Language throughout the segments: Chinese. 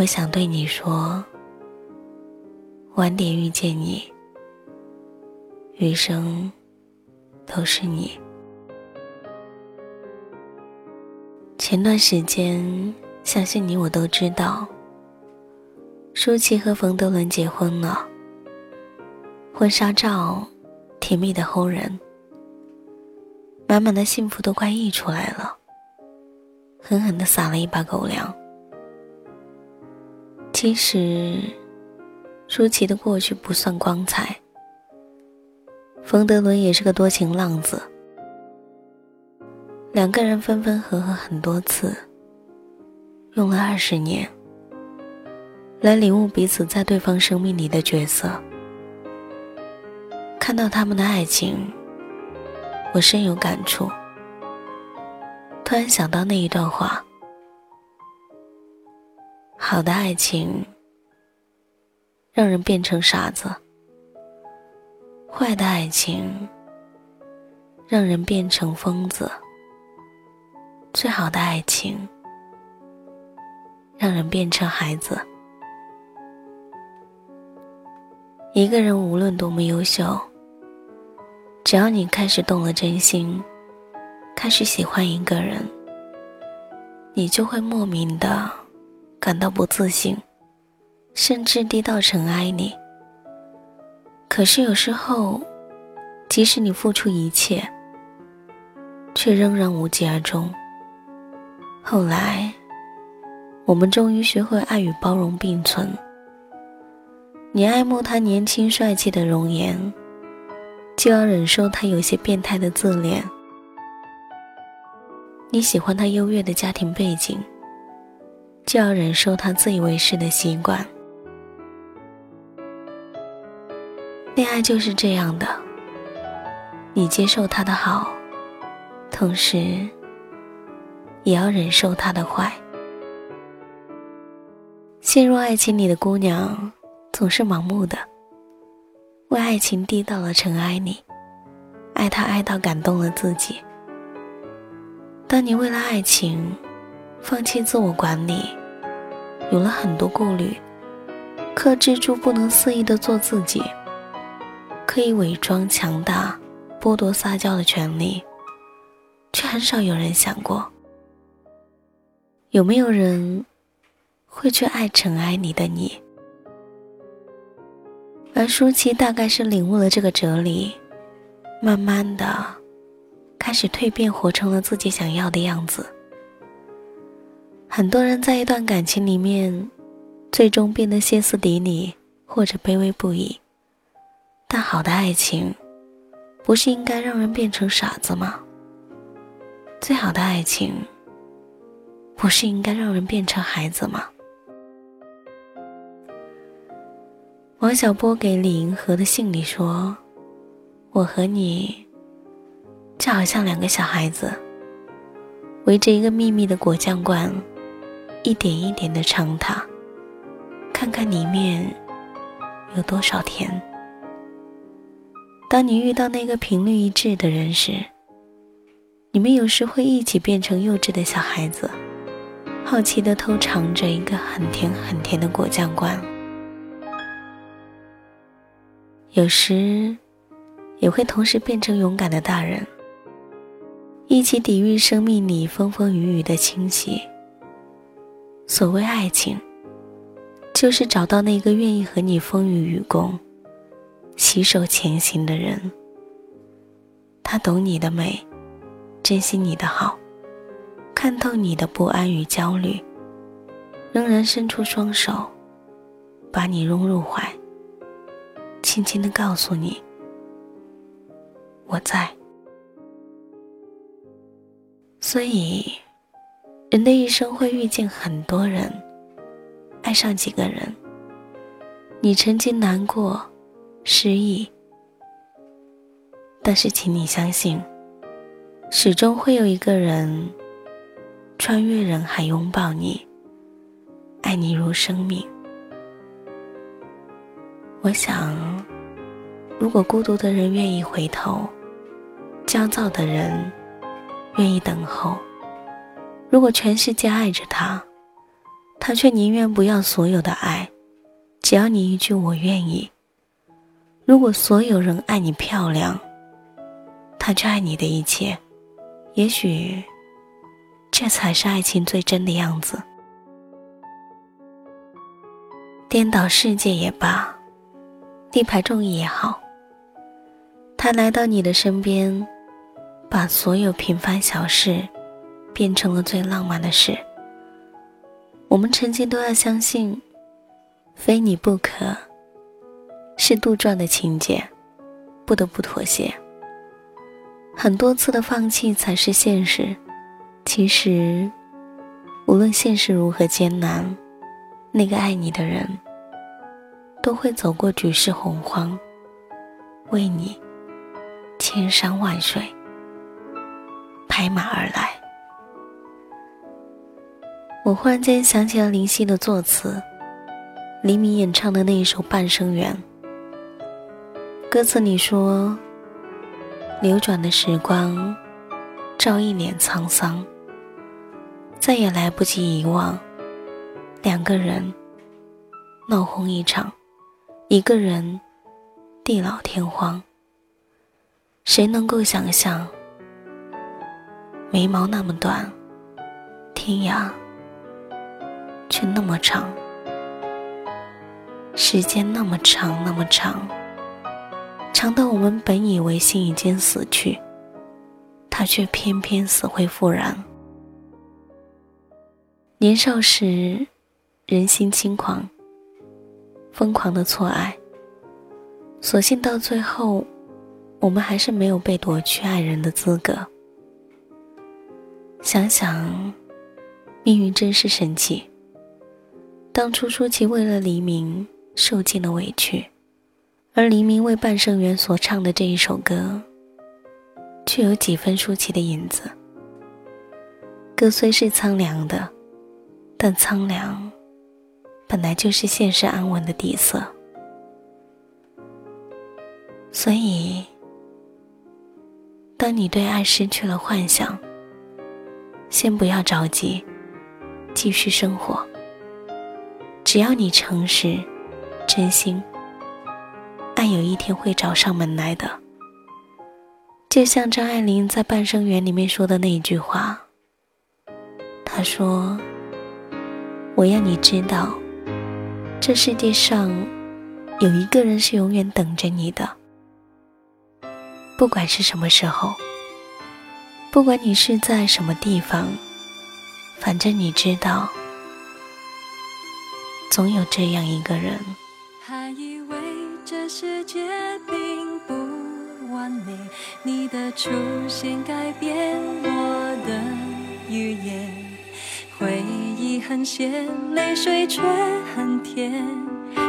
我想对你说，晚点遇见你，余生都是你。前段时间，相信你我都知道，舒淇和冯德伦结婚了。婚纱照，甜蜜的齁人，满满的幸福都快溢出来了，狠狠的撒了一把狗粮。其实，舒淇的过去不算光彩，冯德伦也是个多情浪子。两个人分分合合很多次，用了二十年来领悟彼此在对方生命里的角色。看到他们的爱情，我深有感触。突然想到那一段话：好的爱情让人变成傻子，坏的爱情让人变成疯子。最好的爱情，让人变成孩子。一个人无论多么优秀，只要你开始动了真心，开始喜欢一个人，你就会莫名的感到不自信，甚至低到尘埃里。可是有时候，即使你付出一切，却仍然无疾而终。后来，我们终于学会爱与包容并存。你爱慕他年轻帅气的容颜，就要忍受他有些变态的自恋；你喜欢他优越的家庭背景，就要忍受他自以为是的习惯。恋爱就是这样的，你接受他的好，同时。也要忍受他的坏。陷入爱情里的姑娘总是盲目的，为爱情低到了尘埃里，爱他爱到感动了自己。当你为了爱情放弃自我管理，有了很多顾虑，克制住不能肆意的做自己，可以伪装强大，剥夺撒娇的权利，却很少有人想过。有没有人会去爱尘埃里的你？而舒淇大概是领悟了这个哲理，慢慢的开始蜕变，活成了自己想要的样子。很多人在一段感情里面，最终变得歇斯底里或者卑微不已。但好的爱情，不是应该让人变成傻子吗？最好的爱情。不是应该让人变成孩子吗？王小波给李银河的信里说：“我和你就好像两个小孩子围着一个秘密的果酱罐，一点一点的尝它，看看里面有多少甜。当你遇到那个频率一致的人时，你们有时会一起变成幼稚的小孩子，好奇的偷尝着一个很甜很甜的果酱罐。有时，也会同时变成勇敢的大人，一起抵御生命里风风雨雨的侵袭。所谓爱情，就是找到那个愿意和你风雨与共。携手前行的人，他懂你的美，珍惜你的好，看透你的不安与焦虑，仍然伸出双手，把你拥入怀，轻轻的告诉你：“我在。”所以，人的一生会遇见很多人，爱上几个人，你曾经难过。失意，但是请你相信，始终会有一个人穿越人海拥抱你，爱你如生命。我想，如果孤独的人愿意回头，焦躁的人愿意等候，如果全世界爱着他，他却宁愿不要所有的爱，只要你一句“我愿意”。如果所有人爱你漂亮，他就爱你的一切，也许这才是爱情最真的样子。颠倒世界也罢，力排众议也好，他来到你的身边，把所有平凡小事变成了最浪漫的事。我们曾经都要相信，非你不可。是杜撰的情节，不得不妥协。很多次的放弃才是现实。其实，无论现实如何艰难，那个爱你的人，都会走过举世洪荒，为你千山万水拍马而来。我忽然间想起了林夕的作词，黎明演唱的那一首《半生缘》。歌词里说：“流转的时光，照一脸沧桑，再也来不及遗忘。两个人闹哄一场，一个人地老天荒。谁能够想象，眉毛那么短，天涯却那么长，时间那么长，那么长。”长到我们本以为心已经死去，他却偏偏死灰复燃。年少时，人心轻狂，疯狂的错爱。所幸到最后，我们还是没有被夺去爱人的资格。想想，命运真是神奇。当初舒淇为了黎明受尽了委屈。而黎明为半生缘所唱的这一首歌，却有几分舒淇的影子。歌虽是苍凉的，但苍凉本来就是现实安稳的底色。所以，当你对爱失去了幻想，先不要着急，继续生活。只要你诚实、真心。爱有一天会找上门来的，就像张爱玲在《半生缘》里面说的那一句话。她说：“我要你知道，这世界上有一个人是永远等着你的，不管是什么时候，不管你是在什么地方，反正你知道，总有这样一个人。还以为这世界并不完美你的出现改变我的语言回忆很咸泪水却很甜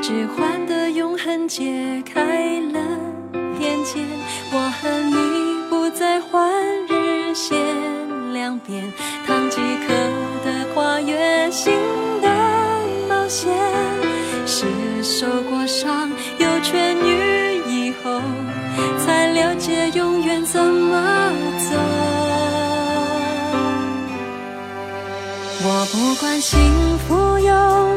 置换的永恒解开了链接我和你不再换日线两边烫几颗的跨越心。是受过伤又痊愈以后，才了解永远怎么走。我不管幸福有。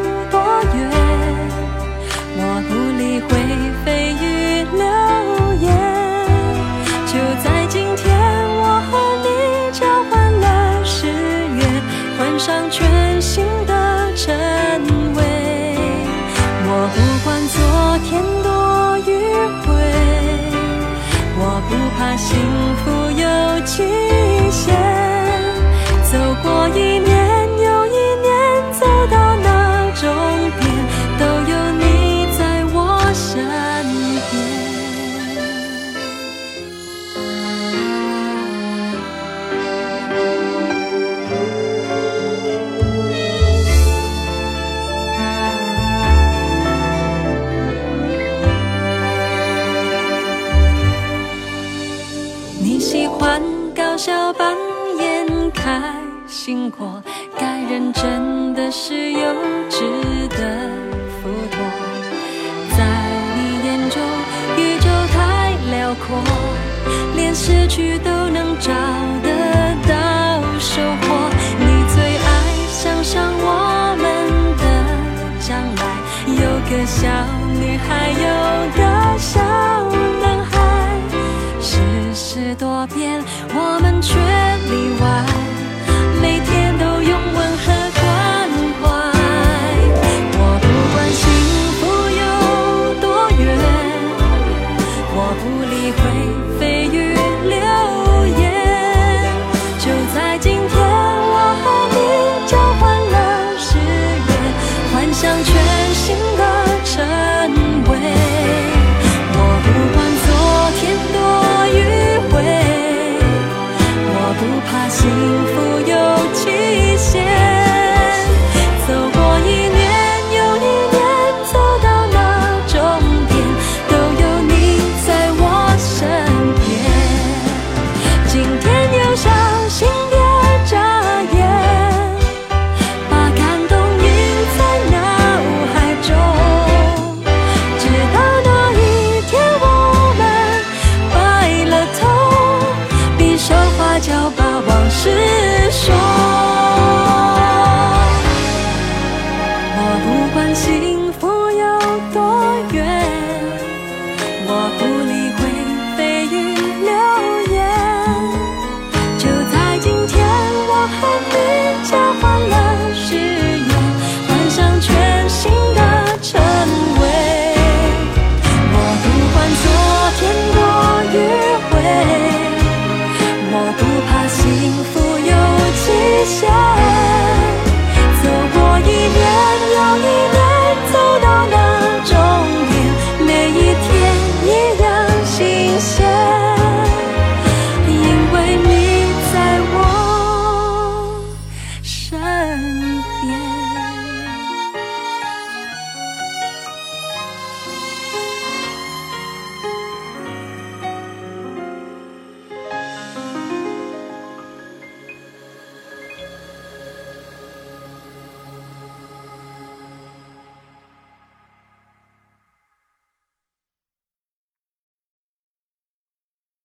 去的。